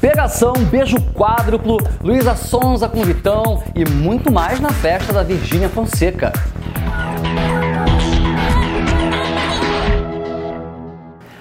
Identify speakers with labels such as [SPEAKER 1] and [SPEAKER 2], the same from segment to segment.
[SPEAKER 1] Pegação, beijo quádruplo, Luísa Sonza com Vitão e muito mais na festa da Virgínia Fonseca.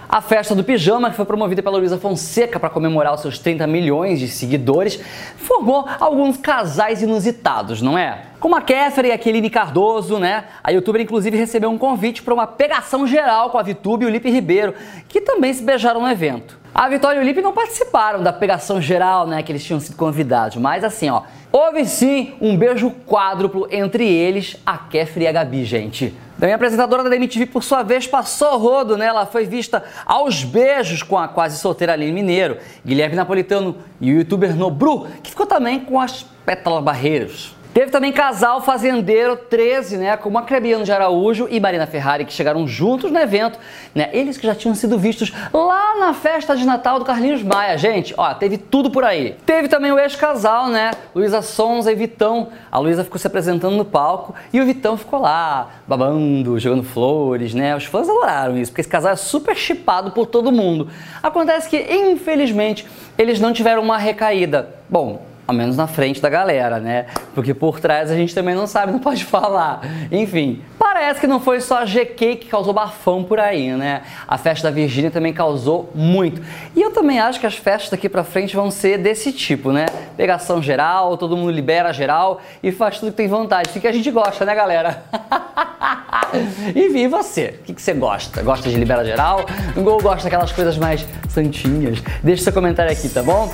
[SPEAKER 1] A festa do pijama, que foi promovida pela Luísa Fonseca para comemorar os seus 30 milhões de seguidores, formou alguns casais inusitados, não é? Como a Kéfera e a Keline Cardoso, né? A youtuber inclusive recebeu um convite para uma pegação geral com a Vitube e o Lipe Ribeiro, que também se beijaram no evento. A Vitória e o Lipe não participaram da pegação geral, né, que eles tinham sido convidados, mas assim, ó, houve sim um beijo quádruplo entre eles, a Kéfera e a Gabi, gente. Também a apresentadora da MTV, por sua vez, passou rodo, né? Ela foi vista aos beijos com a quase solteira Aline Mineiro, Guilherme Napolitano e o youtuber Nobru, que ficou também com as pétalas barreiras. Teve também casal fazendeiro 13, né, com Macrebiano de Araújo e Marina Ferrari, que chegaram juntos no evento, né, eles que já tinham sido vistos lá na festa de Natal do Carlinhos Maia, gente, ó, teve tudo por aí. Teve também o ex-casal, né, Luísa Sonza e Vitão, a Luísa ficou se apresentando no palco e o Vitão ficou lá, babando, jogando flores, né, os fãs adoraram isso, porque esse casal é super chipado por todo mundo. Acontece que, infelizmente, eles não tiveram uma recaída. Bom, ao menos na frente da galera, né? Porque por trás a gente também não sabe, não pode falar. Enfim, parece que não foi só a GK que causou bafão por aí, né? A festa da Virgínia também causou muito. E eu também acho que as festas daqui pra frente vão ser desse tipo, né? Pegação geral, todo mundo libera geral e faz tudo que tem vontade. Assim que a gente gosta, né, galera? Enfim, e você? O que você gosta? Gosta de libera geral? Ou gosta daquelas coisas mais santinhas? Deixa seu comentário aqui, tá bom?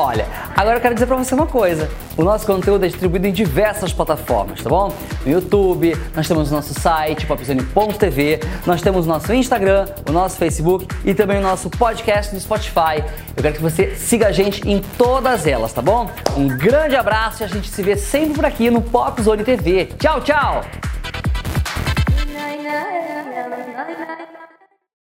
[SPEAKER 1] Olha, agora eu quero dizer para você uma coisa. O nosso conteúdo é distribuído em diversas plataformas, tá bom? No YouTube, nós temos o nosso site, popzone.tv, nós temos o nosso Instagram, o nosso Facebook e também o nosso podcast no Spotify. Eu quero que você siga a gente em todas elas, tá bom? Um grande abraço e a gente se vê sempre por aqui no Popzone TV. Tchau, tchau!